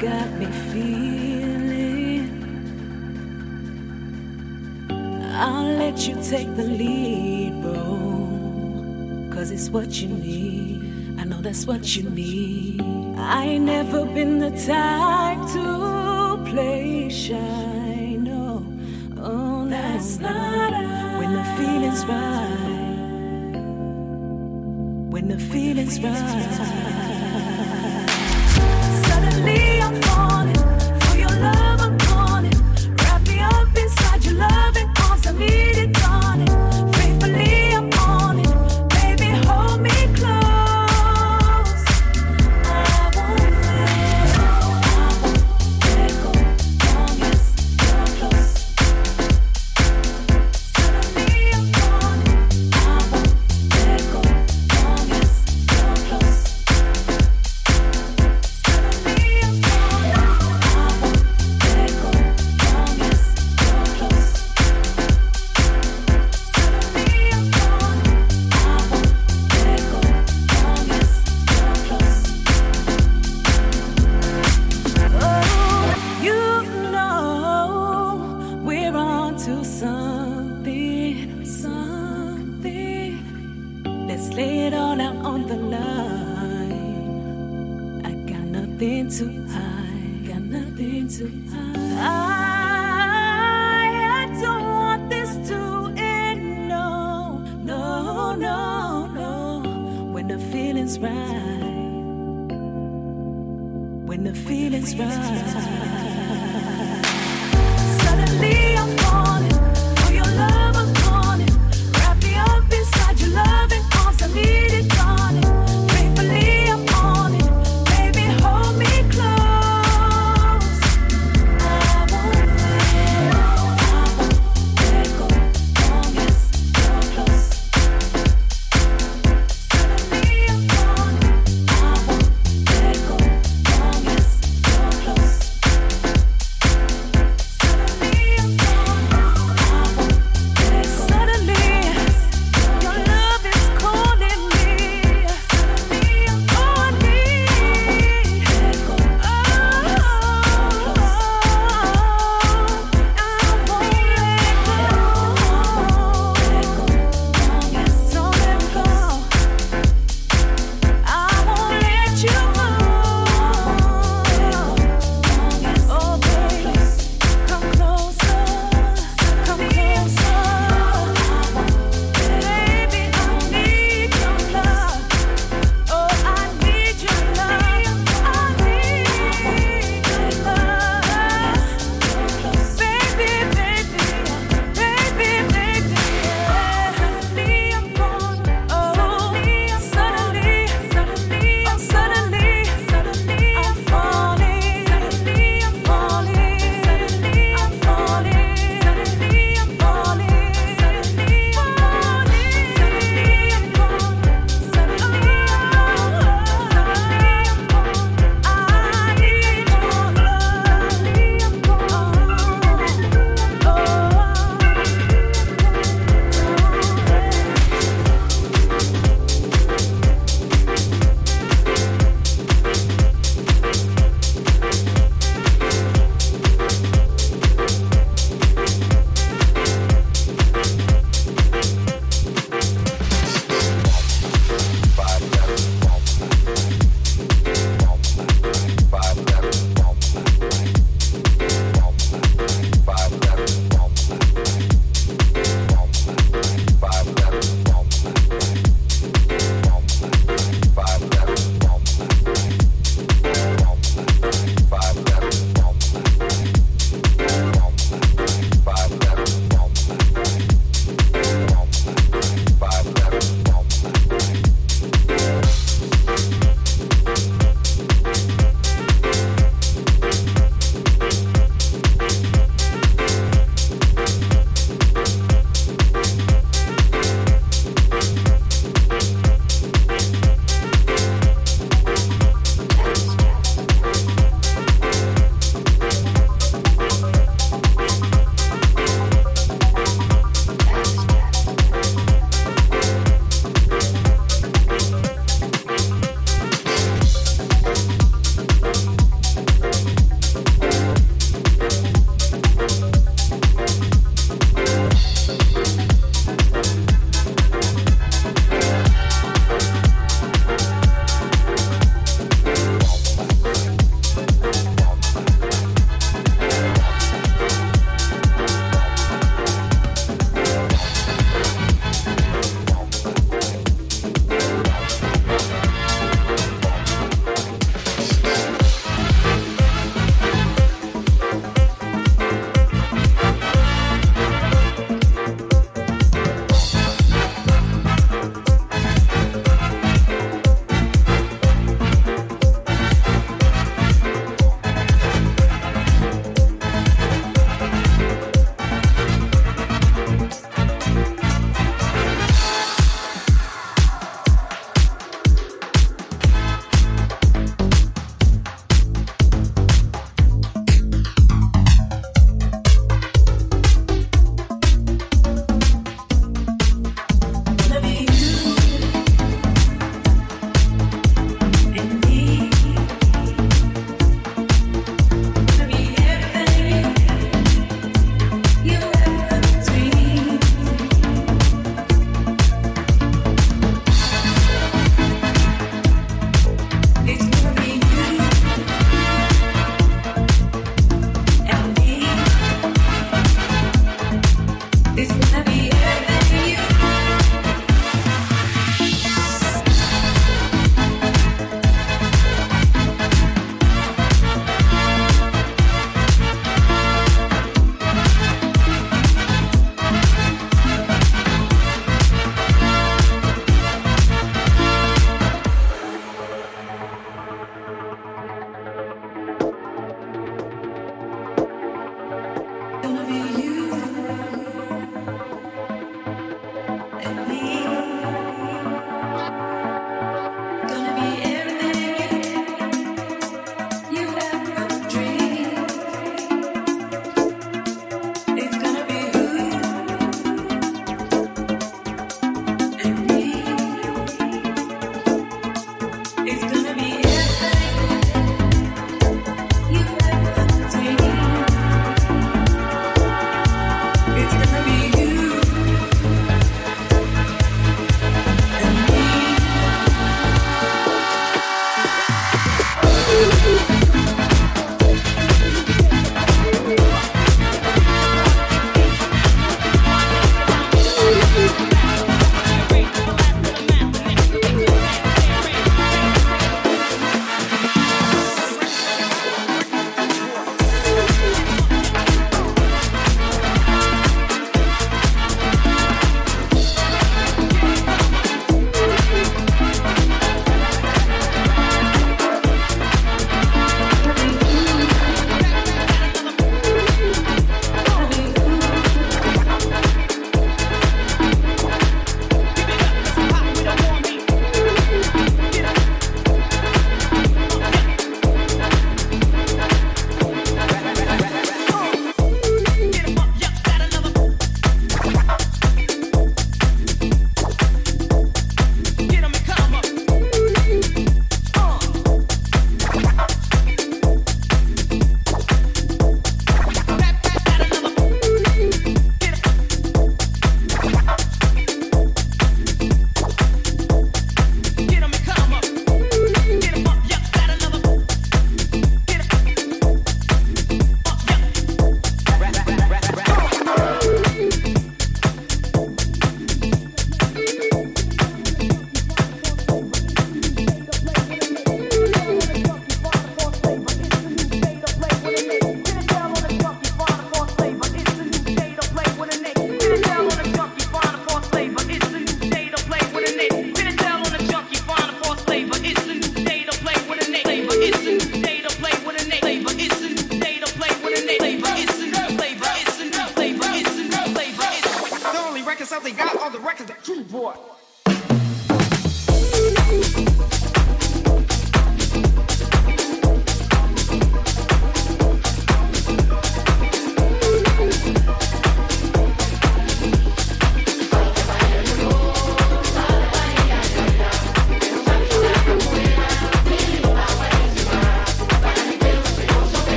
got me feeling. I'll let you take the lead, bro. Cause it's what you need. I know that's what you need. I ain't never been the type to play shy. No, oh, no, that's not When the feeling's right. When the feeling's right.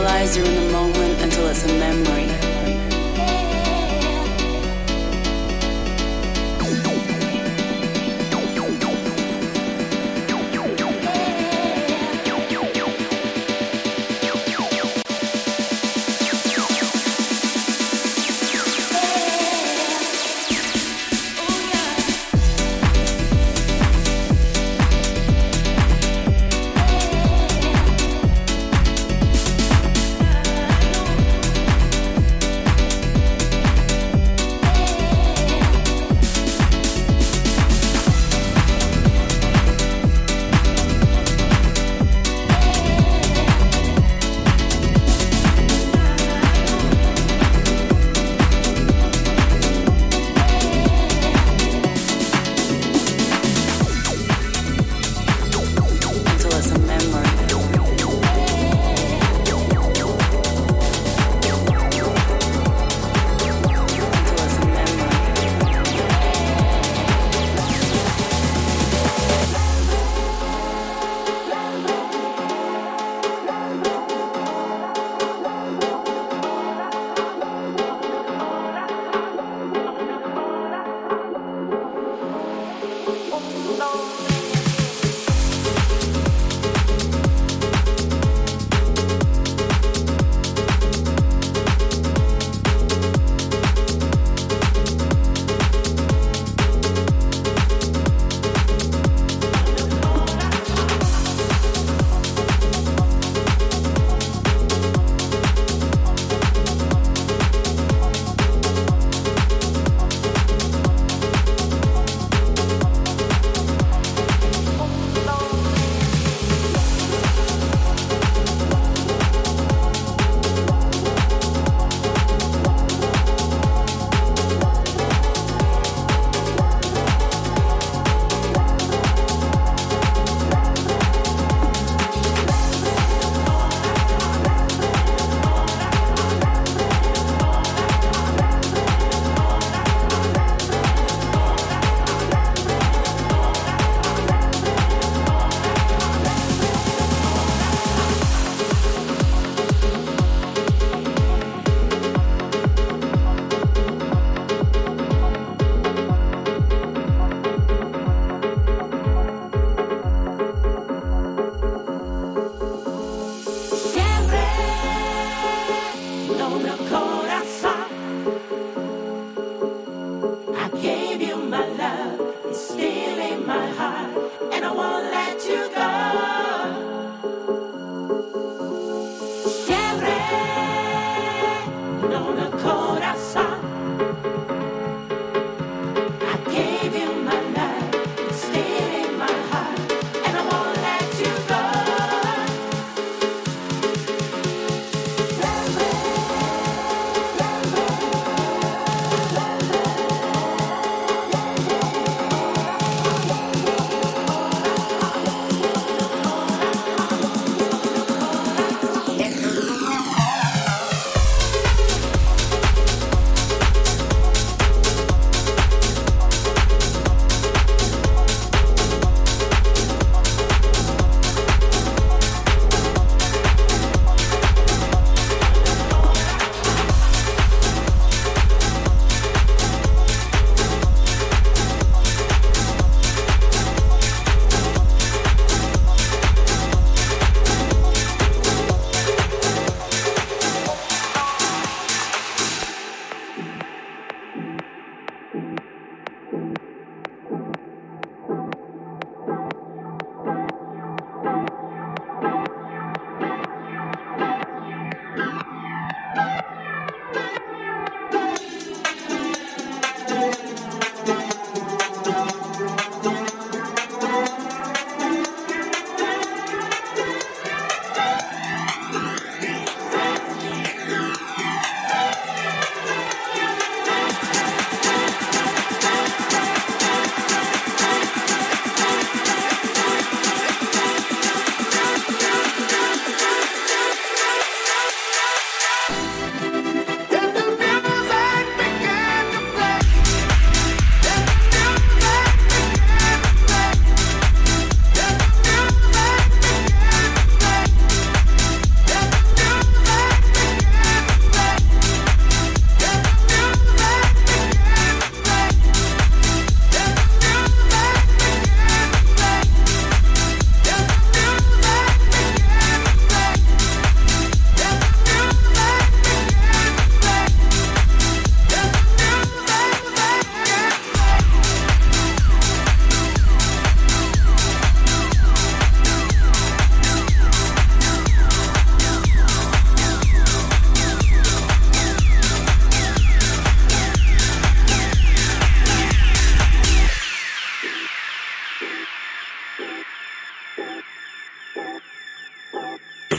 Realize you're in the moment until it's a memory.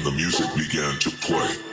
the music began to play.